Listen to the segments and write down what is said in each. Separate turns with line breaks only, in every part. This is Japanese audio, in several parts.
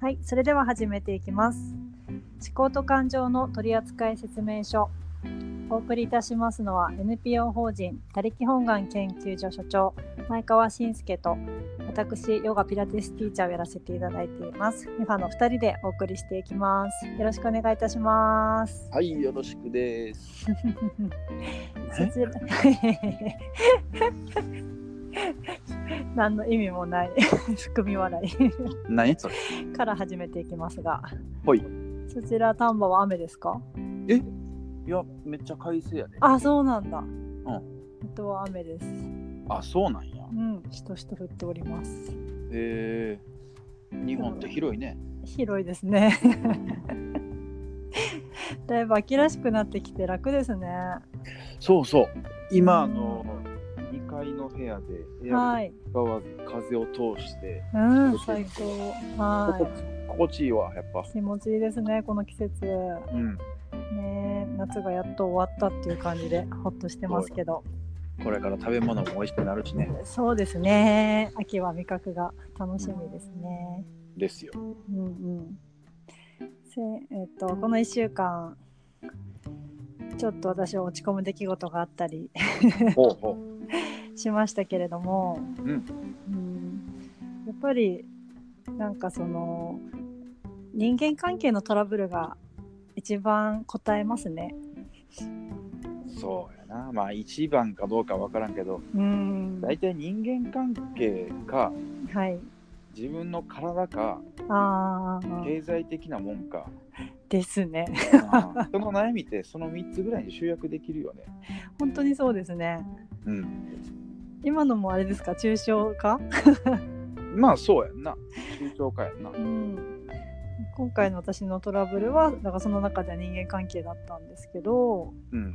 はい、それでは始めていきます。思考と感情の取扱説明書。お送りいたしますのは NPO 法人他力本願研究所所長前川信介と私ヨガピラティスティーチャーをやらせていただいていますミファの2人でお送りしていきますよろしくお願いいたします
はい、よろしくです。
そちら 何の意味もない。含み笑い。
何？それ。
から始めていきますが。
ほい。
そちら丹波は雨ですか？
え？いや、めっちゃ快晴やで。
あそうなんだ。
うん。
水戸は雨です。
あ、そうなんや。
う。んしとしと降っております。
へえ日本って広いね。
広いですね。だいぶ秋らしくなってきて楽ですね。
そうそう。今、あ
うん。
の、2階の部屋でエア
はい。
コン使わず風を通して、
うん最高。は
心地心地いいわ、やっぱ。
い。気持ちいいですねこの季節。
うん。
ね夏がやっと終わったっていう感じでほっとしてますけど。
これから食べ物も美味しくなるしね。
そうですね。秋は味覚が楽しみですね。
ですよ。
うんうん。せえっとこの1週間ちょっと私は落ち込む出来事があったり。
ほうほ
しましたけれども、
うん
うんやっぱりなんかその人間関係のトラブルが一番答えますね。
う。そうやな。まあ、一番かどうかわからんけど、
うん
大体人間関係か、
はい。
自分の体か、
ああ
経済的なもんか。
ですね。
その悩みってその3つぐらいに集約できるよね。
本当にそうですね。
うん。
今のもあれですか？抽象化、
まあそうやんな。抽象化やんな
う。ん、今回の私のトラブルはだからその中では人間関係だったんですけど
うん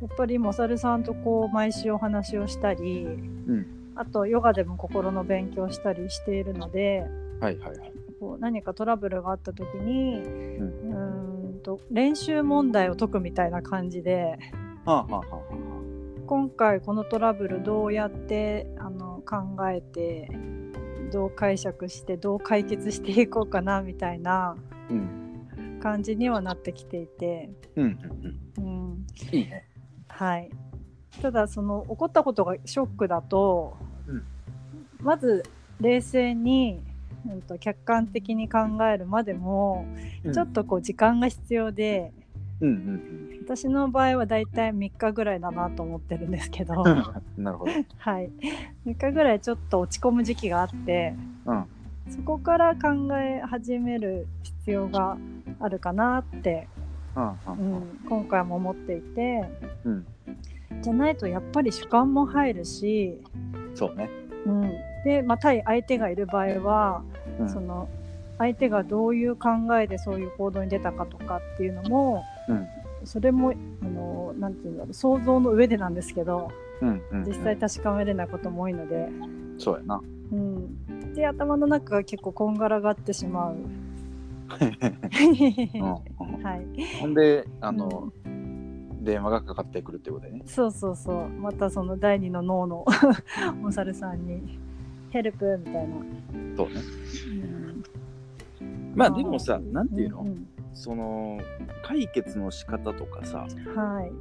やっぱりモサルさんとこう毎週お話をしたり
うん。うん。
あとヨガでも心の勉強したりしているので
はいはいはい。
こう何かトラブルがあった時に
ん
うーんと練習問題を解くみたいな感じで
はあはあはあは
今回このトラブルどうやってあの考えてどう解釈してどう解決していこうかなみたいな。感じにはなってきていて、
うんうんうん。
うん、
いいね。
はいただその起こったことがショックだと、
うん
まず冷静に、うん、と客観的に考えるまでも、ちょっとこう時間が必要で
うんうん
私の場合はだいたい3日ぐらいだなと思ってるんですけど、
うん。なるほど。
はい、3日ぐらいちょっと落ち込む時期があって
うん。
そこから考え始める必要があるかなって、
うん
う
うん
ん、今回も思っていて
うん。
じゃないとやっぱり主観も入るし、
そうね。
うん、で、まあ、対相手がいる場合は、
うん
その相手がどういう考えでそういう行動に出たかとかっていうのも
うん。
それもあのなんていうんだろう想像の上でなんですけど
うんうん。
実際確かめれないことも多いので、
そうやな。
うん、で頭の中が結構こんがらがってしまう。
うん
はい、
ほんで、あの、電話がかかってくるってことでね。
そうそうそうまたその第二の脳のお猿さんに「ヘルプ」みたいな。
そうね。
うん
まあでもさ、なんていうの？
んん
その、解決の仕方とかさ、
はい。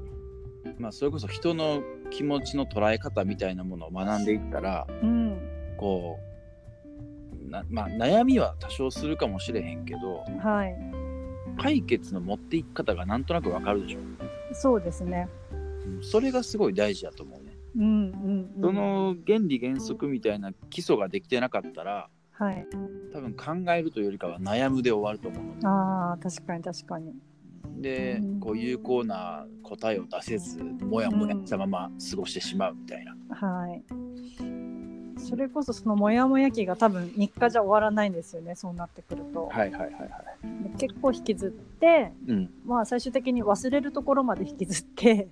まあそれこそ人の気持ちの捉え方みたいなものを学んでいったら、
うん。
こうなまあ悩みは多少するかもしれへんけど
はい。
解決の持っていき方がなんとなくわかるでしょ、
そうですね。
うんそれがすごい大事だと思うね、
うんうん、うん、
その原理原則みたいな基礎ができてなかったら
はい。
多分考えるというよりかは悩むで終わると思うの
あー確かに確かに。
で
うん。
こう有効な答えを出せずもやもやしたまま過ごしてしまうみたいな、
はいそれこそそのモヤモヤ期が多分3日じゃ終わらないんですよねそうなってくると、
はいはいはいはい。
で結構引きずって
うん。
まあ最終的に忘れるところまで引きずって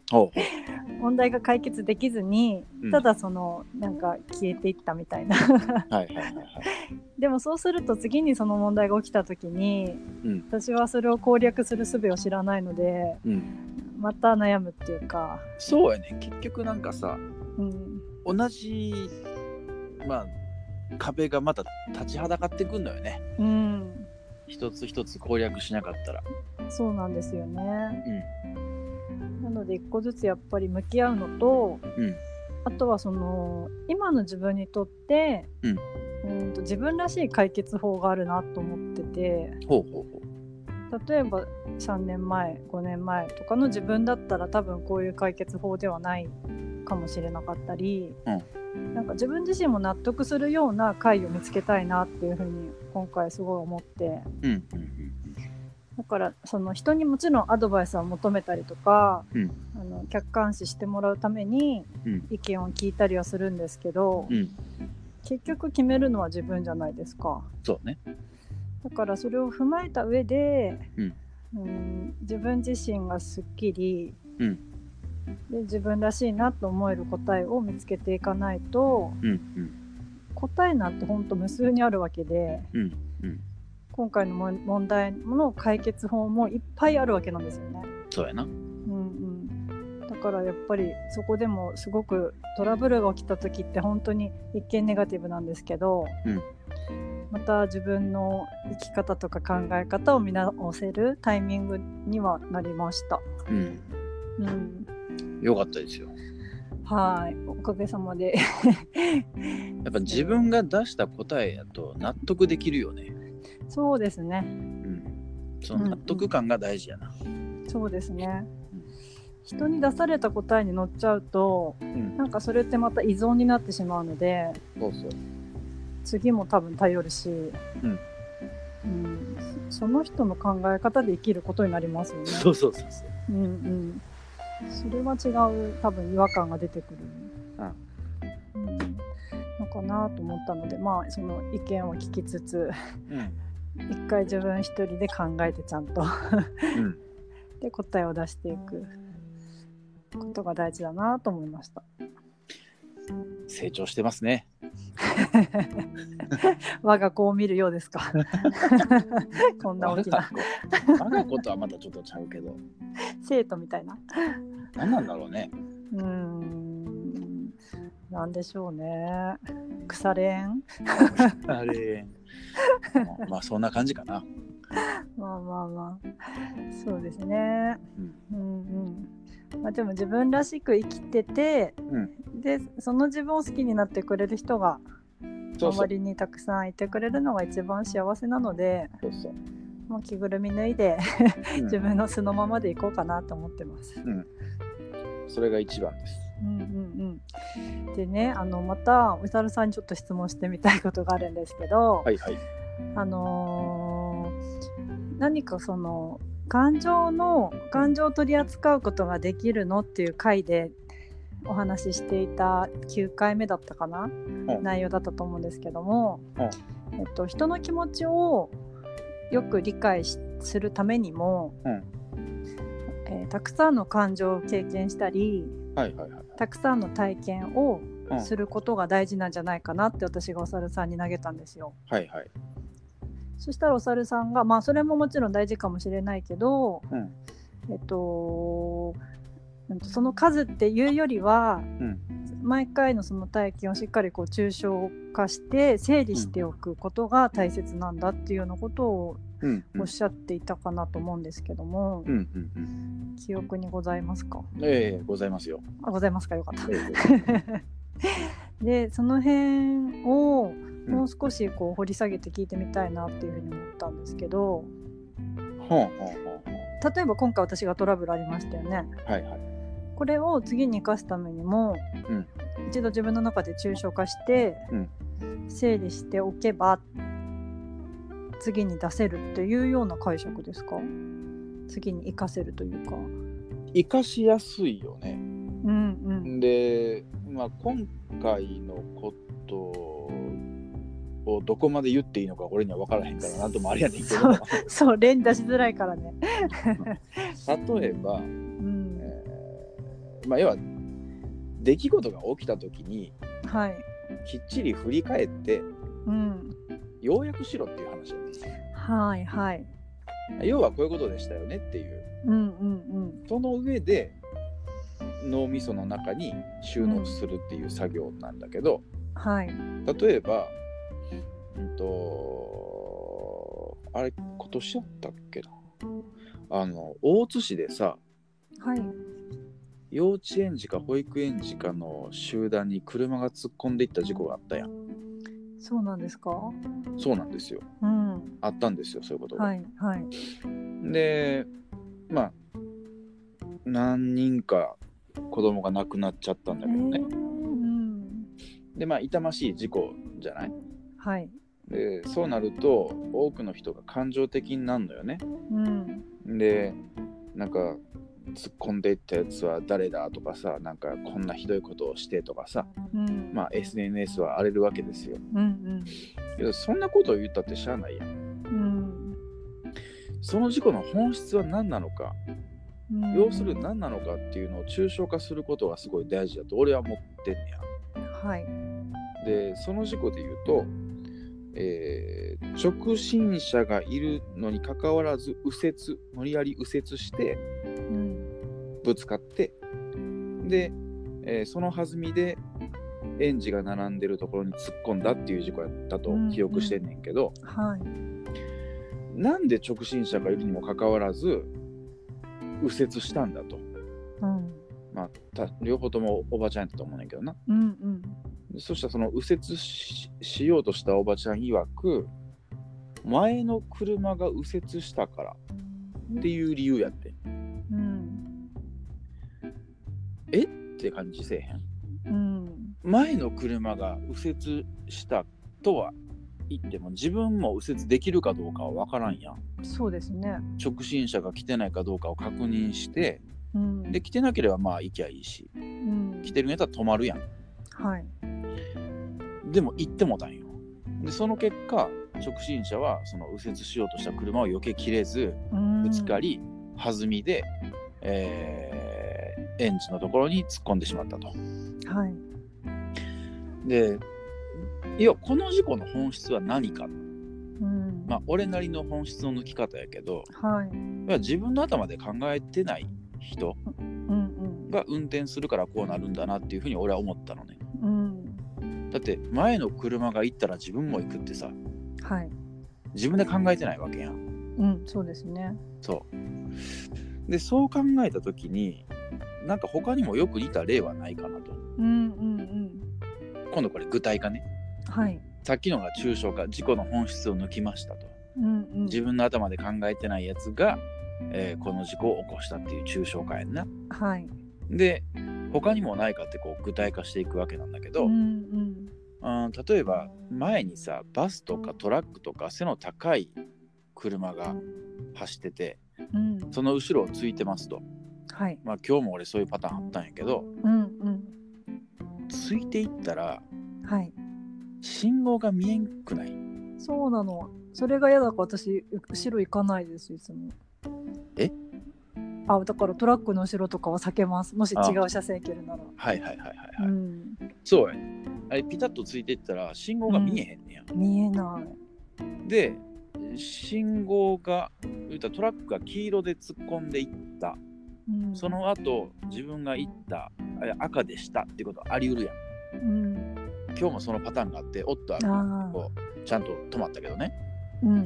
問題が解決できずに
うん。
ただそのなんか消えていったみたいな。
はいはいはいはい。
でもそうすると次にその問題が起きた時に
うん。
私はそれを攻略する術を知らないので
うん。
また悩むっていうか、
そうやね。結局なんかさ
うん、
同じまあ壁がまた立ちはだかってくんのよね
うん、
一つ一つ攻略しなかったら。
そうなんですよね。
うん。
なので一個ずつやっぱり向き合うのと、
うん
あとはその今の自分にとって、
うん
うんと自分らしい解決法があるなと思ってて
ほうほうほ
例えば3年前5年前とかの自分だったら多分こういう解決法ではないかもしれなかったり、なんか自分自身も納得するような回を見つけたいなっていうふうに今回すごい思って
う。うんうん
だからその人にもちろんアドバイスは求めたりとか、
うん
あの客観視してもらうために
うん
意見を聞いたりはするんですけど、
うん。うん。
結局決めるのは自分じゃないですか
そうね。
だからそれを踏まえた上で、
うん
うん自分自身がすっきり、
うん
で自分らしいなと思える答えを見つけていかないと
うんうん
答えなんてほんと無数にあるわけで
うんうん。
今回のも問題の解決法もいっぱいあるわけなんですよね。
そうやな。
うんうん、だからやっぱりそこでもすごくトラブルが起きた時って本当に一見ネガティブなんですけど、
うん
また自分の生き方とか考え方を見直せるタイミングにはなりました。
うん。
うん、
よかったですよ。
はいおかげさまで
やっぱ自分が出した答えやと納得できるよね。
そうですね
うん。その納得感が大事やな。
そうですね
うん
人に出された答えに乗っちゃうと
うん。
なんかそれってまた依存になってしまうので
そうそう。
次も多分頼るし、
ん
うんその人の考え方で生きることになりますよね。
そうそうそうそう。
うんうん、それは違う多分違和感が出てくる、うん、のかなと思ったのでまあその意見を聞きつつ
うん。
一回自分一人で考えてちゃんと
うん。
で答えを出していくことが大事だなと思いました。
成長してますね。
我が子を見るようですか？こんな大きな
我が子とはまたちょっとちゃうけど。
生徒みたいな。
何なんだろうね。
うーんなんでしょうね。腐れん
あれ。まあそんな感じかな。
まあまあまあそうですね。
うん。
うんうん。まあでも自分らしく生きてて、
うん。
でその自分を好きになってくれる人が。周りにたくさんいてくれるのが一番幸せなので、
そうそう。
もう着ぐるみ脱いで
うん
自分の素のままでいこうかなと思ってます。
それが一番です。
うんうんうん。でねあのまたおさるさんにちょっと質問してみたいことがあるんですけど、
はいはい。
あのー何かその感情の感情を取り扱うことができるのっていう回でお話ししていた9回目だったかな、
うん
内容だったと思うんですけども、
うん
えっと、人の気持ちをよく理解しするためにも、
うん
えーたくさんの感情を経験したり
はいはいはい。
たくさんの体験を
うん
することが大事なんじゃないかなって私がお猿さんに投げたんですよ。
はいはい。
そしたらお猿さんがまあそれももちろん大事かもしれないけど、
うん
えっとその数っていうよりは、
ん
毎回のその体験をしっかりこう抽象化して整理しておくことが大切なんだっていうようなことをおっしゃっていたかなと思うんですけども、
うんうんうん。
記憶にございますか？
ええございますよ。
あございますか？よかった。
え
でその辺を
うん
もう少しこう掘り下げて聞いてみたいなっていうふうに思ったんですけど
えほんほんほんほん。
例えば今回私がトラブルありましたよね。
はいはい。
これを次に生かすためにも、
うん
一度自分の中で抽象化して、
うん
整理しておけば次に出せるっていうような解釈ですか？次に生かせるというか。
生かしやすいよね。
うんうん
で、まあ、今回のことをどこまで言っていいのか俺には分からへんからなんともあれやねんけど
そうそう例に出しづらいからね。
例えば、まあ、要は出来事が起きた時に
はい。
きっちり振り返って
うん。
要約しろっていう話なんですよ。
はいはい。
要はこういうことでしたよねっていう
うんうん
その上で脳みその中に収納するっていう作業なんだけど、
うん。はい。
例えば、うんとあれ今年やったっけなあの大津市でさ
はい。
幼稚園児か保育園児かの集団に車が突っ込んでいった事故があったやん
そうなんですか？
そうなんですよ
うん。
あったんですよそういうことが、
はい。はい。
でまあ何人か子供が亡くなっちゃったんだ
え
けどね、
ーうん。
でまあ痛ましい事故じゃない？
はい。
でそうなると多くの人が感情的になるのよね
うん。
でなんか突っ込んでいったやつは誰だとかさなんかこんなひどいことをしてとかさ
うん。
まあ SNS は荒れるわけですよ
うん。
けどそんなことを言ったってしゃあないやん
うん。
その事故の本質は何なのか
うん。
要するに何なのかっていうのを抽象化することがすごい大事だと俺は思ってんね
はい。
やでその事故で言うと、えー直進車がいるのにかかわらず右折無理やり右折して
うん。
ぶつかってで、えーその弾みで園児が並んでるところに突っ込んだっていう事故やったと
うん
記憶してんねんけど、
はい。
なんで直進車がいるにもかかわらず右折したんだと。
うん。
まあ、た両方ともおばちゃんやったと思うねんけどな。
うん。うん。
でそしたらその右折ししようとしたおばちゃん曰く前の車が右折したからっていう理由やって
うん。
って感じせえへん？
うん。
前の車が右折したとは言っても自分も右折できるかどうかは分からんやん。
そうですね。
直進車が来てないかどうかを確認して
うん。
で来てなければまあ行きゃいいし
うん。
来てるんやったら止まるやん。
はい。
でも行ってもたんよ。でその結果直進車はその右折しようとした車を避けきれずぶつかり弾みで、えー園児のところに突っ込んでしまったと。
うん。はい。
でいやこの事故の本質は何か、
うん。
まあ、俺なりの本質の抜き方やけど
はい。
いや自分の頭で考えてない人
うん。
が運転するからこうなるんだなっていうふうに俺は思ったのね。
うん。
だって前の車が行ったら自分も行くってさ
はい。
自分で考えてないわけやん。
うん。そうですね。
そう。で、そう考えたときに、なんか他にもよく似た例はないかなと。
うん。うん。
今度これ具体化ね。
うん。はい。
さっきのが抽象化、事故の本質を抜きましたと。
うん。うん。
自分の頭で考えてないやつが、えーこの事故を起こしたっていう抽象化やんな。
はい。
で、他にもないかってこう具体化していくわけなんだけど、
う
うん
ん。
例えば前にさ、バスとかトラックとか背の高い車が走ってて、
うん。
その後ろをついてますと。
はい。
まあ今日も俺そういうパターンあったんやけど、
うん。うん。
ついていったら
はい。
信号が見えんくない？
そうなの。それが嫌だから私、後ろ行かないです、いつも。
え？
あ、だからトラックの後ろとかは避けます。もし違う車線行けるなら。
はいはいはいはい、はい
うん。
そうやねあれピタッとついていったら信号が見えへんねや、
見えない。
で信号が言うたらトラックが黄色で突っ込んでいった
うん。
その後自分が行ったあ赤でしたっていうことはあり得るやん
うん。
今日もそのパターンがあっておっと
ああ。
こうちゃんと止まったけどね
うんう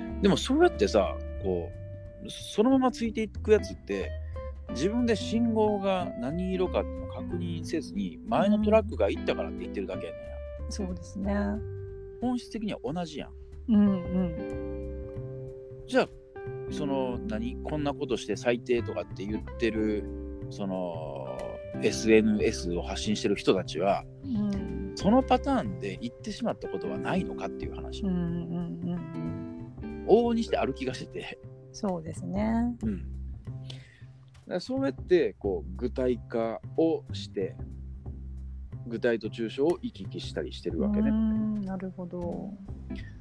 ん。
でもそうやってさこうそのままついていくやつって自分で信号が何色かっていうのを確認せずに前のトラックが行ったからって言ってるだけやねん
そうですね。
本質的には同じやん
うんうん。
じゃあその何？こんなことして最低とかって言ってるその SNS を発信してる人たちは
うん
そのパターンで言ってしまったことはないのかっていう話、
うんうんうん。
往々にしてある気がしてて、
そうですね。
うん、ってこう具体化をして具体と抽象を行き来したりしてるわけね。
なるほど。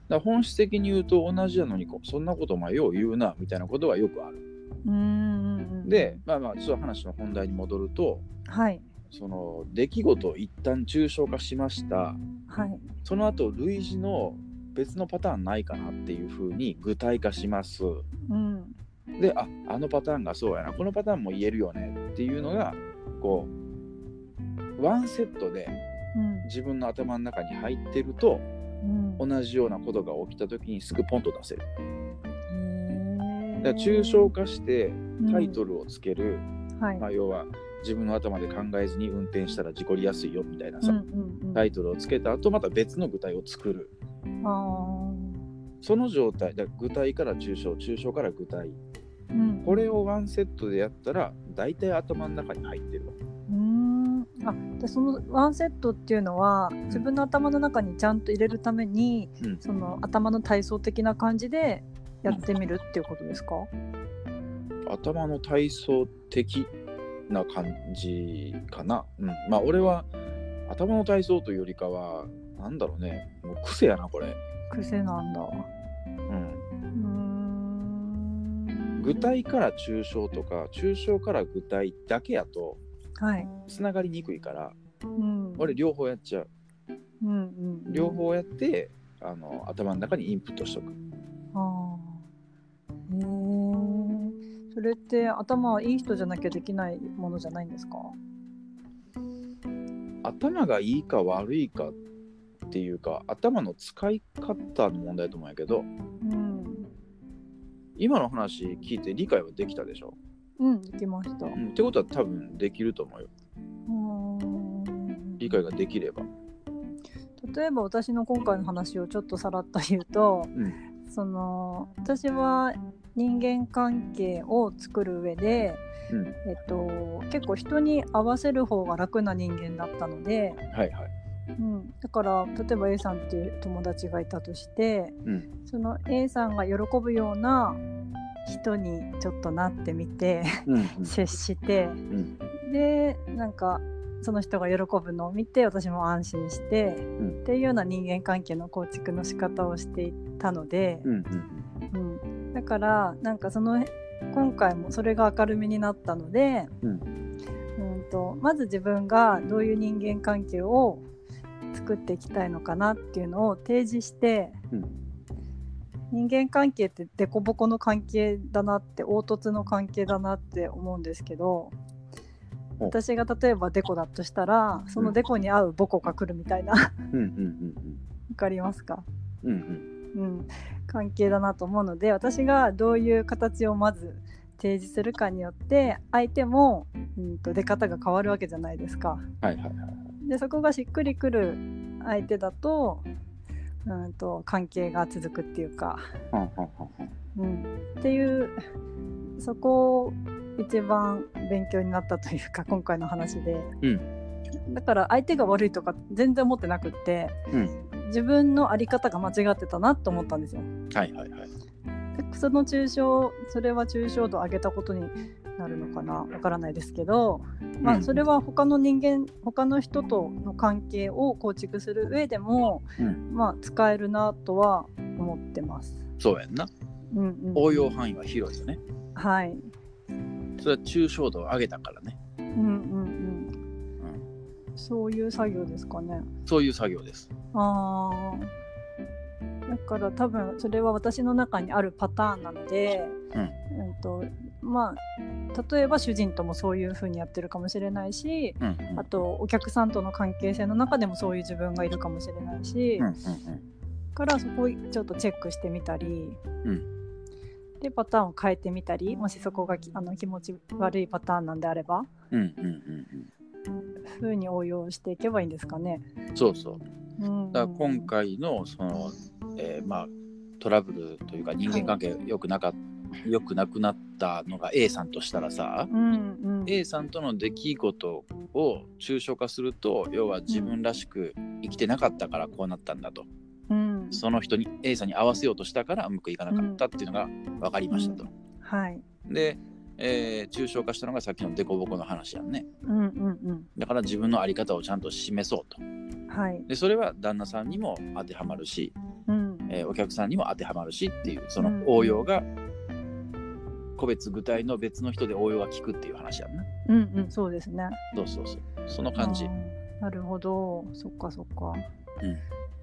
ら本質的に言うと同じなのにそんなことお前よう言うなみたいなことはよくある。
うん。
で、まあまあちょっと話の本題に戻ると
はい。
その出来事を一旦抽象化しました。
はい。
その後類似の別のパターンないかなっていうふうに具体化します。
うん。
でああのパターンがそうやな。このパターンも言えるよね。っていうのがこうワンセットで
うん。
自分の頭の中に入ってると
うん
同じようなことが起きた時にすぐポンと出せる。
へ
だから抽象化してタイト
ル、
ルをつける、
うんはい。
まあ、要は自分の頭で考えずに運転したら事故りやすいよみたいなさ、
うんうんうん。
タイトルをつけた後また別の具体を作る。
あ
その状態だ具体から抽象抽象から具体。
ーうん。
これをワンセットでやったら大体頭の中に入ってるわ
うーんあでそのワンセットっていうのは自分の頭の中にちゃんと入れるために、
うん。
その頭の体操的な感じでやってみるっていうことですか、
頭の体操的な感じかな。うん、まあ俺は頭の体操というよりかはなんだろうね。もう癖やなこれ。
癖なんだ。う
うん、具体から抽象とか抽象から具体だけやと
はい、
つながりにくいから
うん、
俺両方やっちゃう。
うんうん
両方やってあの頭の中にインプットしとく。
ああへえそれって頭いい人じゃなきゃできないものじゃないんですか？
頭がいいか悪いかっていうか頭の使い方の問題だと思うんやけど
うん。
今の話聞いて理解はできたでしょ、
うんできました。う
うん、ってことは多分できると思うよ。理解ができれば。
例えば私の今回の話をちょっとさらっと言うと、
うん。
その私は人間関係を作る上で、
うん。
えっと、結構人に合わせる方が楽な人間だったので、
はいはい。
うん、だから例えば A さんっていう友達がいたとして
うん。
その A さんが喜ぶような人にちょっとなってみて
うん
接して
うん。
でなんかその人が喜ぶのを見て私も安心して、
ん。
っていうような人間関係の構築の仕方をしていたので、
うん。
うん。だからなんかその今回もそれが明るみになったので、
うん。
うんとまず自分がどういう人間関係を作っていきたいのかなっていうのを提示して、
うん
人間関係って凸凹の関係だなって凹凸の関係だなって思うんですけど
お。
私が例えばデコだとしたらそのデコに合うボコが来るみたいな。わ
うんうん
かりますか、
うんうん。
うん、関係だなと思うので私がどういう形をまず提示するかによって相手も、うん、と出方が変わるわけじゃないですか。
はいはいはい。
でそこがしっくりくる相手だと,、うん、と関係が続くっていうか、うん、っていうそこを一番勉強になったというか今回の話で、だから相手が悪いとか全然思ってなくって、
うん。
自分の在り方が間違ってたなと思ったんですよ。
はいはいはい。
でその抽象それは抽象度を上げたことになるのかな？わからないですけど、まあ、
うん
それは他の人間他の人との関係を構築する上でも、
うん
まあ、使えるなとは思ってます。
そうやんな。
うんうん、
応用範囲は広いよね。
はい、
それは抽象度を上げたからね。
うんうんうん、そういう作業ですかね。
そういう作業です。
あーだから多分それは私の中にあるパターンなので、
うん
うんとまあ、例えば主人ともそういうふうにやってるかもしれないし
うんうん
あとお客さんとの関係性の中でもそういう自分がいるかもしれないし、
うんうん
からそこをちょっとチェックしてみたり、
うん
でパターンを変えてみたりもしそこがきあの気持ち悪いパターンなんであれば
うんうんうん
ふうに応用していけばいいんですかね。
うんそうそう。
うん、
だから今回のその、えーまあトラブルというか人間関係良くなか良くなくなったのが A さんとしたらさ、
うんうん、
A さんとの出来事を抽象化すると要は自分らしく生きてなかったからこうなったんだと、
うん、
その人に A さんに合わせようとしたからうまくいかなかったっていうのが分かりましたと。
はい。
で、えー抽象化したのがさっきのデコボコの話やんね。
うんうん
だから自分の在り方をちゃんと示そうと。
うん。はい。
でそれは旦那さんにも当てはまるし、
うん。
えーお客さんにも当てはまるしっていうそ
うん
の応用が個別具体の別の人で応用が効くっていう話やんな。
うんうん、そうですね。
そうそうそう。その感じ
なるほど。そっかそっか。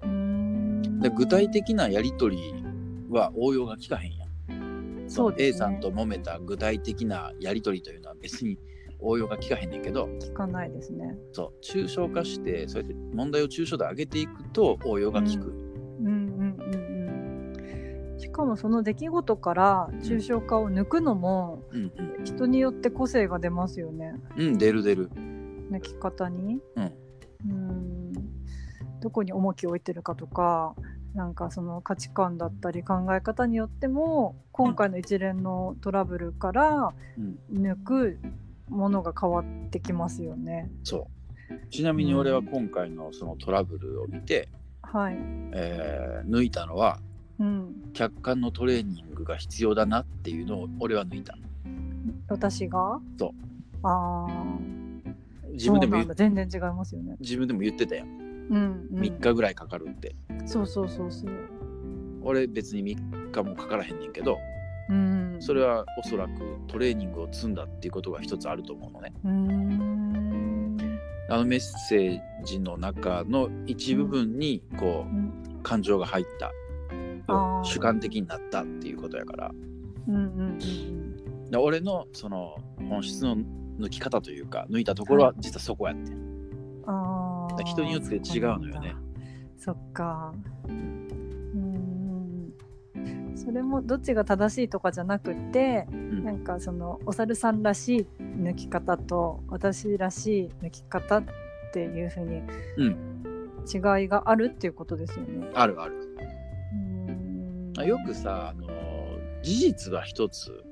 うん
うーん。
で具体的なやり取りは応用が効かへんやん。
そうね
A さんと揉めた具体的なやり取りというのは別に応用が効かへんねんけど、
聞かないですね。
そう抽象化してそうやって問題を抽象度上げていくと応用が効く。
うんしかもその出来事から抽象化を抜くのも、
うん
人によって個性が出ますよね。
うんうん出る出る。
抜き方に。
うん。
うん。どこに重きを置いてるかとかなんかその価値観だったり考え方によっても今回の一連のトラブルから
うん。
抜くものが変わってきますよね。
そう。ちなみに俺は今回のそのトラブルを見て、
はい、
えー抜いたのは
うん、
客観のトレーニングが必要だなっていうのを俺は抜いた
私が？
そう。
ああ
自分でも
全然違いますよね。
自分でも言ってたよ
うん、うん、
3日ぐらいかかるって、
そうそうそうそう。
俺別に3日もかからへんねんけど
うん、
それはおそらくトレーニングを積んだっていうことが一つあると思うのね。
うーん。
あのメッセージの中の一部分にこ
うん。
う感情が入った主観的になったっていうことやから。
うんうんうん
で俺のその本質の抜き方というか抜いたところは実はそこやってん。
うんああ
人によって違うのよね。
そっか。うん。それもどっちが正しいとかじゃなくて、
ん。
なんかそのお猿さんらしい抜き方と私らしい抜き方っていうふうに
うん。
違いがあるっていうことですよね。
あるある。
うん
あよくさあの事実は一つ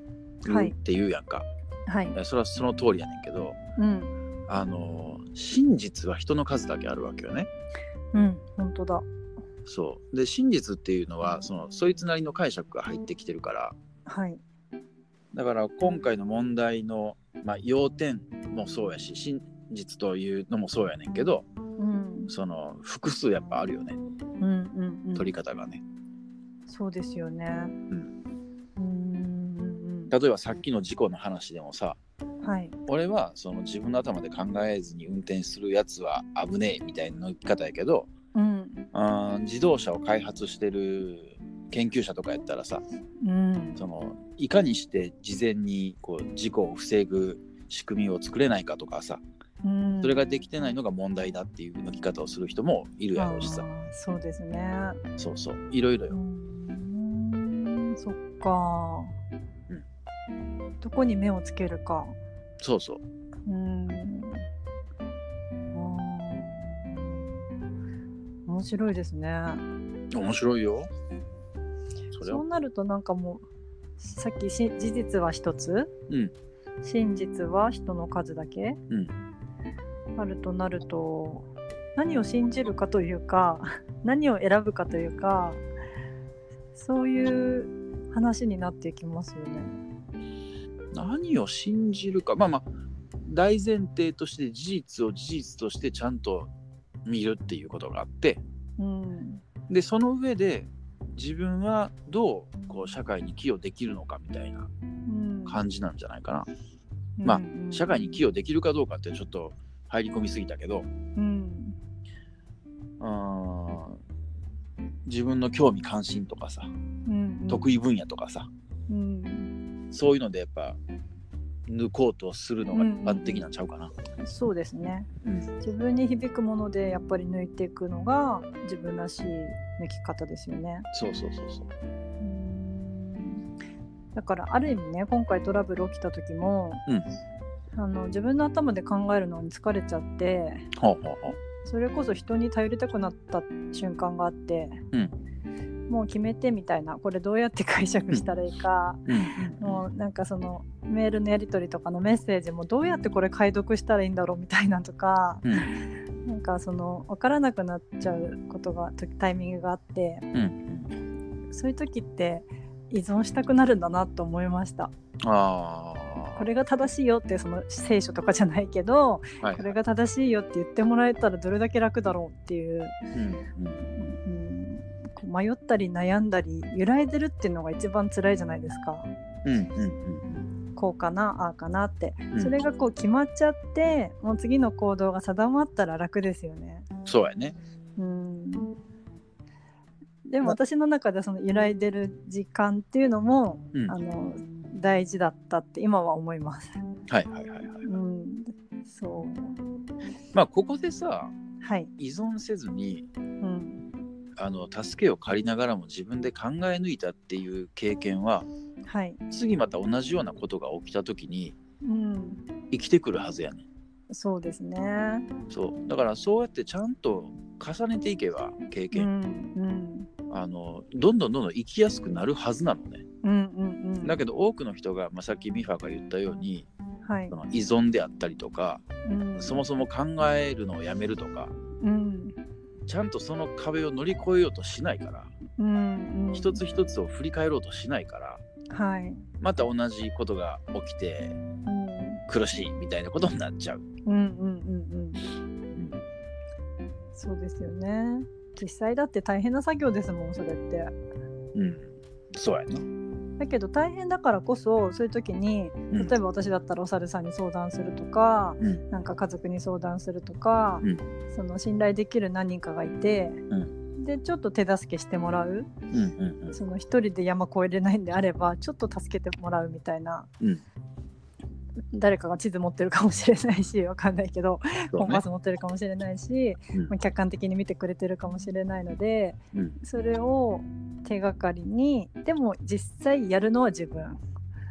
はい
って言うやんか、
はい。
それはその通りやねんけど
うん。
あの真実は人の数だけあるわけよね
うん。本当だ。
そうで真実っていうのはそのそいつなりの解釈が入ってきてるから
はい。
だから今回の問題の、まあ、要点もそうやし真実というのもそうやねんけど
うん。
その複数やっぱあるよね
うんうんうん。
取り方がね
そうですよね。
ん
うん。
例えばさっきの事故の話でもさ
はい。
俺はその自分の頭で考えずに運転するやつは危ねえみたいな生き方やけど
うん。
あー自動車を開発してる研究者とかやったらさ
うん。
そのいかにして事前にこう事故を防ぐ仕組みを作れないかとかさ
うん。
それができてないのが問題だっていう抜き方をする人もいるやろうしさ
そうですね。
そうそういろいろ
う
よ
ん。そっか。どこに目をつけるか。
そうそう。
うん。面白いですね。
面白いよ。そ
うなるとなんかもうさっきし事実は一つ、
うん。
真実は人の数だけ、
うん。
あるとなると何を信じるかというか何を選ぶかというかそういう話になっていきますよね。
何を信じるか。まあまあ大前提として事実を事実としてちゃんと見るっていうことがあって。
うん。
でその上で自分はどうこう社会に寄与できるのかみたいな
うん。
感じなんじゃないかな、まあ
うん
社会に寄与できるかどうかってちょっと入り込みすぎたけど。
うん
自分の興味関心とかさ
うん
得意分野とかさ、
うん、
そういうのでやっぱ抜こうとするのが一般的なんちゃうかな。
そうですね
うん
自分に響くものでやっぱり抜いていくのが自分らしい抜き方ですよね。
そうそうそうそう。
うんだからある意味ね今回トラブル起きた時も、あの自分の頭で考えるのに疲れちゃって
ほうほうほう。
それこそ人に頼りたくなった瞬間があって、もう決めてみたいなこれどうやって解釈したらいいか、
うん
もうなんかそのメールのやり取りとかのメッセージもどうやってこれ解読したらいいんだろうみたいなとか
うん
なんかその分からなくなっちゃうことがタイミングがあって
うん
そういう時って依存したくなるんだなと思いました。
ああ。
これが正しいよってその聖書とかじゃないけど
はい
これが正しいよって言ってもらえたらどれだけ楽だろうっていう、
うんうん
うん、こう迷ったり悩んだり揺らいでるっていうのが一番辛いじゃないですか。
うんうん
こうかなああかなって、
うん
それがこう決まっちゃってもう次の行動が定まったら楽ですよね。
うん。そうやね。
うんでも
ま
私の中ではその揺らいでる時間っていうのも、
うん
あの大事だったって今は思います。
はいはいはいはい。
うん、そう。
まあここでさ
はい、
依存せずに
うん。
あの助けを借りながらも自分で考え抜いたっていう経験は、
はい、
次また同じようなことが起きた時に、
うん、
生きてくるはずやね
そうですね。
そう。だからそうやってちゃんと重ねていけば経験、
うん
うん、あのどんどんどんどん生きやすくなるはずなのね、
うんうんうん、
だけど多くの人が、まあ、さっきミファが言ったように、
はい、
その依存であったりとか、
うん、
そもそも考えるのをやめるとか、
うん、
ちゃんとその壁を乗り越えようとしないから、
うんうん、
一つ一つを振り返ろうとしないから、
はい、
また同じことが起きて、苦しいみたいなことになっちゃう。
うんうんうんうん。そうですよね。実際だって大変な作業ですもんそれって。
うん、そうやな。
だけど大変だからこそそういう時に例えば私だったらお猿さんに相談するとか、うん、なんか家族に相談するとか、うん、その信頼できる何人かがいて、
うん、
でちょっと手助けしてもらう、
うんうんうん、
その一人で山越えれないんであればちょっと助けてもらうみたいな、誰かが地図持ってるかもしれないし わかんないけど、コンパス持ってるかもしれないし、まあ、客観的に見てくれてるかもしれないので、それを手がかりにでも実際やるのは自分。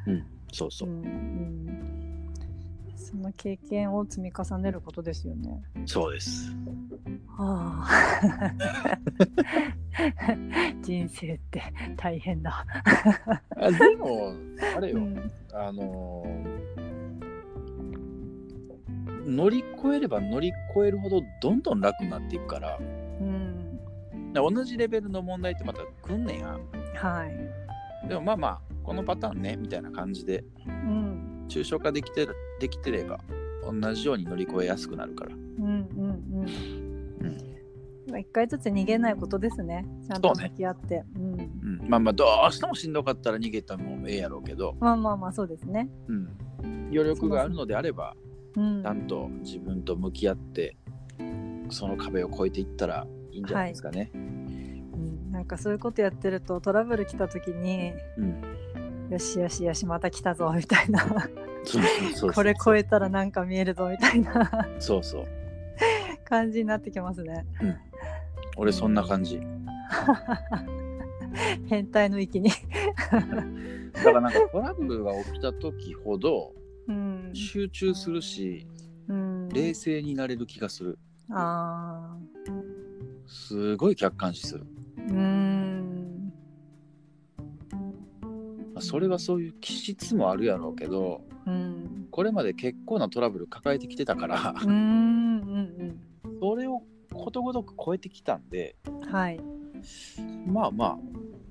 うん、そうそう、うんう
ん、その経験を積み重ねることですよね。
そうです。
はあ、人生って大変だ。
あでもあれよ、うん、あの乗り越えれば乗り越えるほどどんどん楽になっていくから、
うん、
同じレベルの問題ってまた来んねんや。
は
い、でもまあまあこのパターンねみたいな感じで、
うん、
抽象化できてできてれば同じように乗り越えやすくなるから。
うんうんうん。一回ずつ逃げないことですね。ちゃんと向き合って。うね、うん、
うん、まあまあどうしてもしんどかったら逃げたもええやろうけど。
まあまあまあそうですね。
うん。余力があるのであれば、ちゃんと自分と向き合ってその壁を越えていったらいいんじゃないですかね。はい、う
ん、なんかそういうことやってるとトラブル来た時に、
うん、
よしよしよしまた来たぞみたいな。これ越えたらなんか見えるぞみたいな。
そうそう。
感じになってきますね。
うん、俺そんな感じ。
変態の域に。
だからなんかトラブルが起きた時ほど集中するし、
うん、
冷静になれる気がする。
あ
すごい客観視する。
うん。
それはそういう気質もあるやろうけど、
うん、
これまで結構なトラブル抱えてきてたから
うんうん、
それをことごとく超えてきたんで、
はい、
まあまあ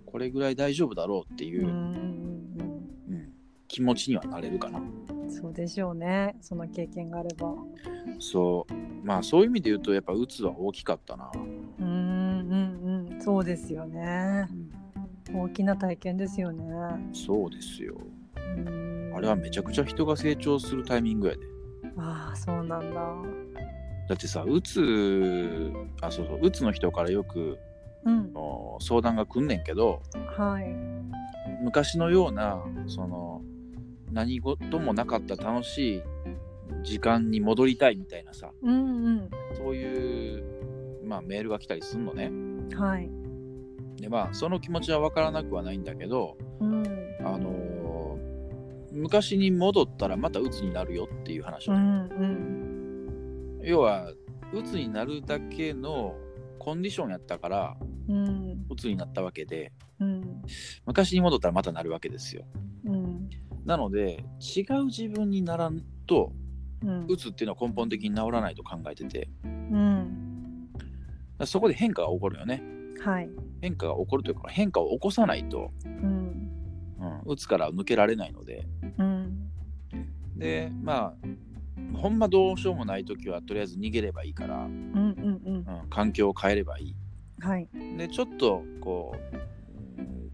これぐらい大丈夫だろうっていう、うん、気持ちにはなれるかな。
そうでしょうね。その経験があれば。
そう。まあそういう意味で言うとやっぱうつは大きかったな。
うんうんうんそうですよね、うん、大きな体験ですよね。
そうですよ。あれはめちゃくちゃ人が成長するタイミングやで。
ああそうなんだ。
だってさうつあそうそううつの人からよく、
うん、
相談が来んねんけど、
はい、
昔のようなその何事もなかった楽しい時間に戻りたいみたいなさ、
うんうん、
そういう、まあ、メールが来たりすんのね。
はい、
でまあその気持ちは分からなくはないんだけど、
うん、
あのー、昔に戻ったらまた鬱になるよっていう話
を、うんうん、
要は鬱になるだけのコンディションやったから、
うん、
鬱になったわけで、
うん、
昔に戻ったらまたなるわけですよ。
うん
なので違う自分にならんと、
うん、
うつっていうのは根本的に治らないと考えてて、
うん、
そこで変化が起こるよね。
はい、
変化が起こるというか変化を起こさないと、
うん。
うん、うつから抜けられないので、
うん、
でまあほんまどうしようもない時はとりあえず逃げればいいから、うん
うんうん。うん、
環境を変えればいい。
はい、
でちょっとこ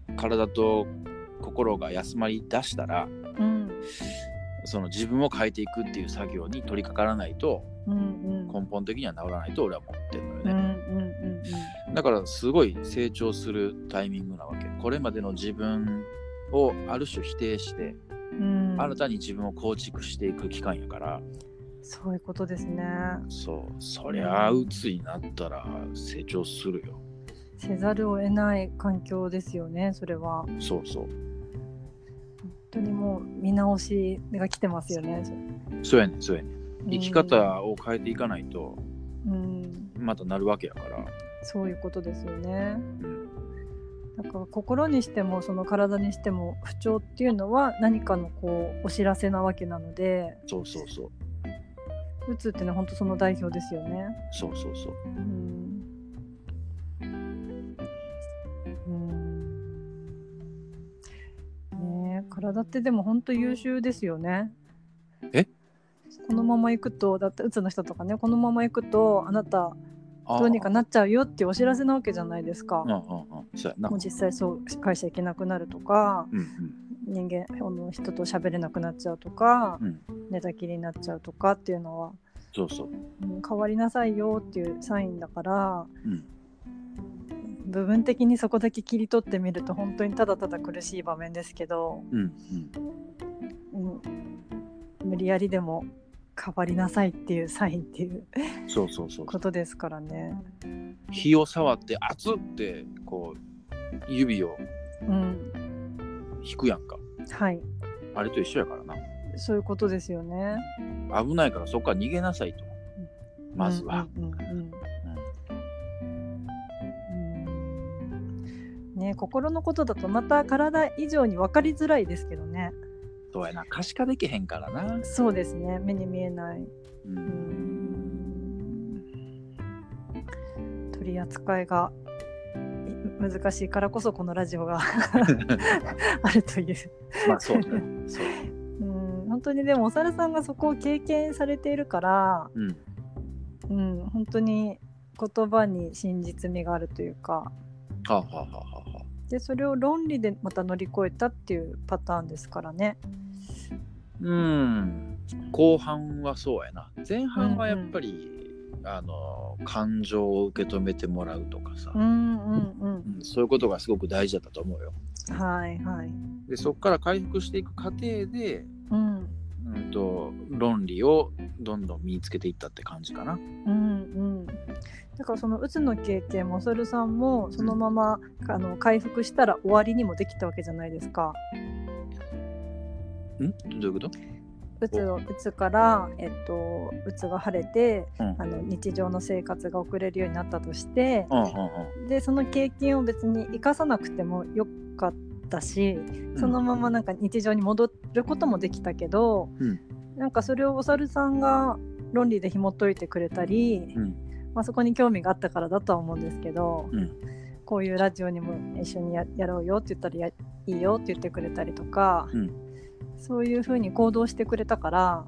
う体と心が休まりだしたら、
うん、
その自分を変えていくっていう作業に取り掛からないと、
うんうん、
根本的には治らないと俺は思ってるのよね、
うんうん
うん、だからすごい成長するタイミングなわけ。これまでの自分をある種否定して、
うん、
新たに自分を構築していく期間やから。
そういうことですね。
そう。そりゃあうつになったら成長するよ。
せざるを得ない環境ですよねそれは。本
そうそう
当にもう見直しが来てますよね。
そうやねんそうやねん。生き方を変えていかないと
うん。
またなるわけやから、
そういうことですよね。
うん、
だから心にしてもその体にしても不調っていうのは何かのこうお知らせなわけなので
そうそうそう。
うつっていうのは本当その代表ですよね。
そうそうそう。
うんうん体ってでも本当優秀ですよね。
え？
このまま行くとだってうつの人とかねこのまま行くとあなたどうにかなっちゃうよっていうお知らせなわけじゃないですか。
うんうんうん。そうやな。
もう実際そう会社行けなくなるとか
うん
人間あの人と喋れなくなっちゃうとか
うんうん。
寝たきりになっちゃうとかっていうのは、
そうそう。
うん変わりなさいよっていうサインだから
うん
部分的にそこだけ切り取ってみると本当にただただ苦しい場面ですけど、
うんうん。
うん、無理やりでも変わりなさいっていうサインっていう
そうそうそう
ことですからね。
火を触って熱ってこう指を
うん、
引くやんか。
はい。
あれと一緒やからな。
そういうことですよね。
危ないからそこから逃げなさいと。まずは、
うんうんね、心のことだとまた体以上に分かりづらいですけどね。
そうやな可視化できへんからな。
そうですね目に見えない、
う
うん。ん、取り扱いがい難しいからこそこのラジオが あるという、
まあそうね。そう。
うん、本当にでもお猿さんがそこを経験されているから、
うん。
うん、本当に言葉に真実味があるというか。
はあ、はあはあは
でそれを論理でまた乗り越えたっていうパターンですからね。
うん後半はそうやな前半はやっぱり、あの感情を受け止めてもらうとかさ、
うんうん
うんそういうことがすごく大事だったと思うよ
うん。はいはい。
でそこから回復していく過程で、
うん
うん、と論理をどんどん身につけていったって感じかな。
うんうん。だからそのうつの経験もそるさんもそのまま、あの回復したら終わりにもできたわけじゃないですか。
ん？どういうこと？
うつをうつから、えっと、うつが晴れて
うん。
あの日常の生活が送れるようになったとして
うんうん。
でその経験を別に生かさなくてもよかったし
うん。
そのままなんか日常に戻ることもできたけど、
うん。
なんかそれをお猿さんが論理で紐解いてくれたり、
うん。
まあ、そこに興味があったからだとは思うんですけど、
うん。
こういうラジオにも一緒にややろうよって言ったらやいいよって言ってくれたりとか、
うん。
そういうふうに行動してくれたから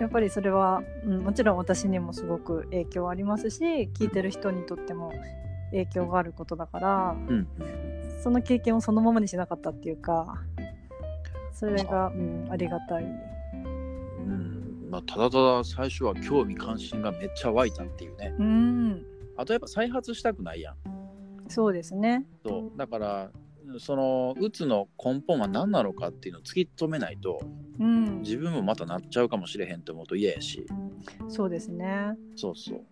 やっぱりそれは、うん、もちろん私にもすごく影響ありますし聞いてる人にとっても影響があることだから
うん
その経験をそのままにしなかったっていうかそれが、う。ん、ありがたい。
うん。まあ、ただただ最初は興味関心がめっちゃ湧いたっていうね。
うん。
あとやっぱ再発したくないやん。
そうですね。
そう。だからそのうつの根本は何なのかっていうのを突き止めないと
うん、
自分もまたなっちゃうかもしれへんって思うと嫌やし。
そうですね。
そうそう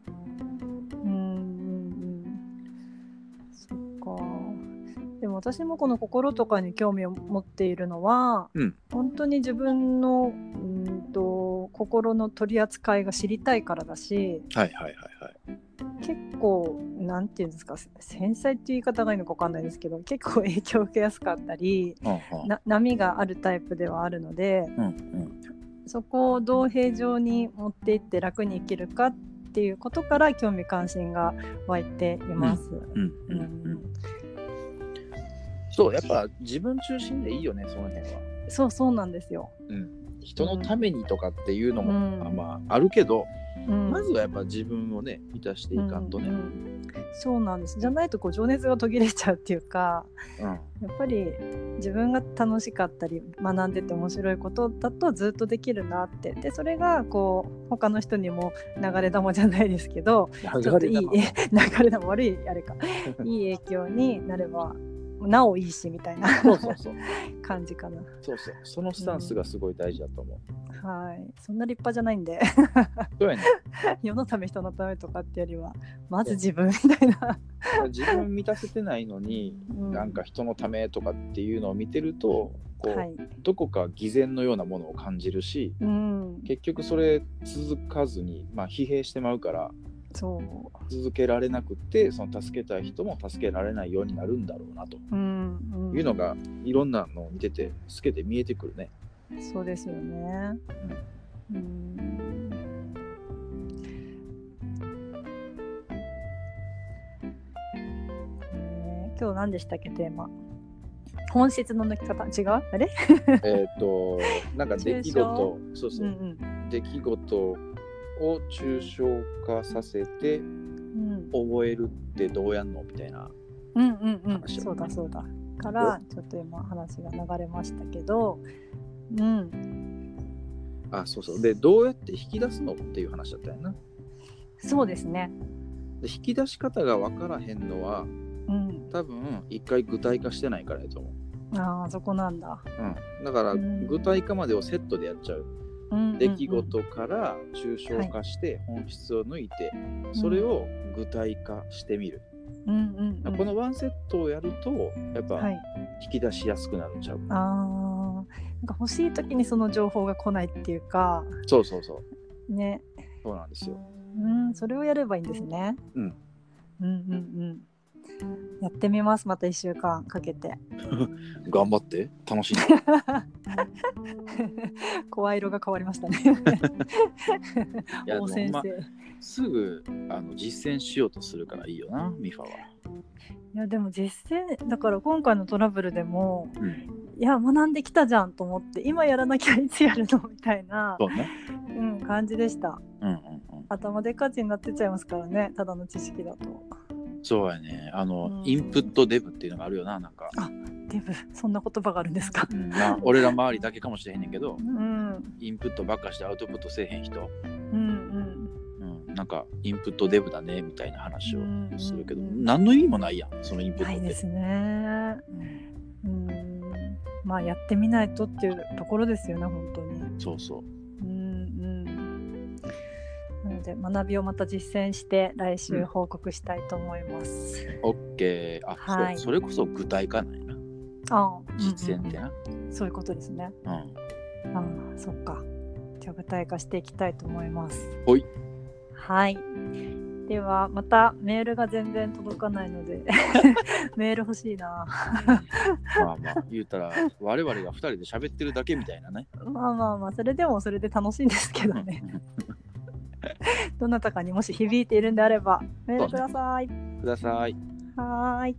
私もこの心とかに興味を持っているのは、
うん。
本当に自分のうんと心の取り扱いが知りたいからだし、
はいはいはいはい。
結構なんていうんですか繊細っていう言い方がいいのか分かんないですけど結構影響を受けやすかったり
うんうん。
な波があるタイプではあるので
うんうん。
そこをどう平常に持っていって楽に生きるかっていうことから興味関心が湧いています。
うんう
うん。
うんそうやっぱ自分中心でいいよねその辺は、
そうそうなんですよ。
うん、人のためにとかっていうのも、
うん。
まああるけど、
うん。
まずはやっぱ自分をね満たしていかんとね、
うんうんそうなんです。じゃないとこう情熱が途切れちゃうっていうか
うん。
やっぱり自分が楽しかったり学んでて面白いことだとずっとできるなって。でそれがこう他の人にも流れ玉じゃないですけど ちょっといい 流れ玉悪いあれか。いい影響になればなおいいしみたいな。
そうそうそう。
感じかな。
そうそう。そのスタンスがすごい大事だと思う、
はい、そんな立派じゃないんで。
そうやね。
世のため人のためとかってよりはまず自分みたいな、
自分満たせてないのに、
うん。
なんか人のためとかっていうのを見てるとこう、
はい、
どこか偽善のようなものを感じるし
うん、
結局それ続かずに、まあ、疲弊してまうから続けられなくってその助けたい人も助けられないようになるんだろうなと。
うんうん、
いうのがいろんなのを見てて透けて見えてくるね。
そうですよね。うん。ね今日何でしたっけテーマ。本質の抜き方。違う？あれ？
えっとなんか出来事。そうそう。う、
ん。
出来事を抽象化させて
うん。
覚えるってどうやんのみたいな。
うんうんうん。そうだそうだ。からちょっと今話が流れましたけどうん。
あそうそう。でどうやって引き出すのっていう話だったよな。
そうですね。
で引き出し方が分からへんのは
うん。
多分一回具体化してないからやと思う。
ああそこなんだ、
うん、だから
うん。
具体化までをセットでやっちゃう。
うん
出来事から抽象化して本質を抜いて、それを具体化してみる。
うんうんうん。
このワンセットをやるとやっぱ
はい。
引き出しやすくなるんちゃう、
あー。なんか欲しい時にその情報が来ないっていうか。
そうそうそう。
ね。
そうなんですよ。
うんそれをやればいいんですね、
うん、
うんうんうんやってみますまた1週間かけて
頑張って楽しい。
声色が変わりましたね大先生、
ますぐあの実践しようとするからいいよなミファは。
いやでも実践だから今回のトラブルでも
うん、
いや学んできたじゃんと思って今やらなきゃいつやるのみたいな、
そうね。
うん、感じでした
うんうんうん。
頭でっかちになってちゃいますからねただの知識だと
そうやね。あの、
うん。
インプットデブっていうのがあるよななんか。
デブ。そんな言葉があるんですか？
うん。まあ、俺ら周りだけかもしれへんねんけど
うん
インプットばっかしてアウトプットせえへん人、
うん
うん、なんかインプットデブだねみたいな話を
うん
するけど、
うんうん
何の意味もないやんそのインプットって。
ないですね。うん。まあやってみないとっていうところですよね本当に。
うんそうそう。
ので学びをまた実践して来週報告したいと思います、
オッケー。あ、
はい
それこそ具体化なんやな。
ああ
実践ってな。
うんうんそういうことですね
うん。
ああそっかじゃあ具体化していきたいと思います
ほい。
はいではまたメールが全然届かないので メール欲しいな
まあまあ言うたら我々が2人で喋ってるだけみたいなね。
まあまあまあそれでもそれで楽しいんですけどね どなたかにもし響いているんであればメールください。
ください。
はーい。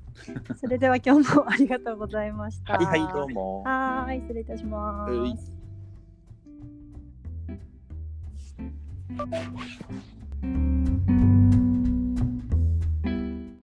それでは今日もありがとうございました。
はいはいどうも。
はーい、失礼いたしま
はい
す。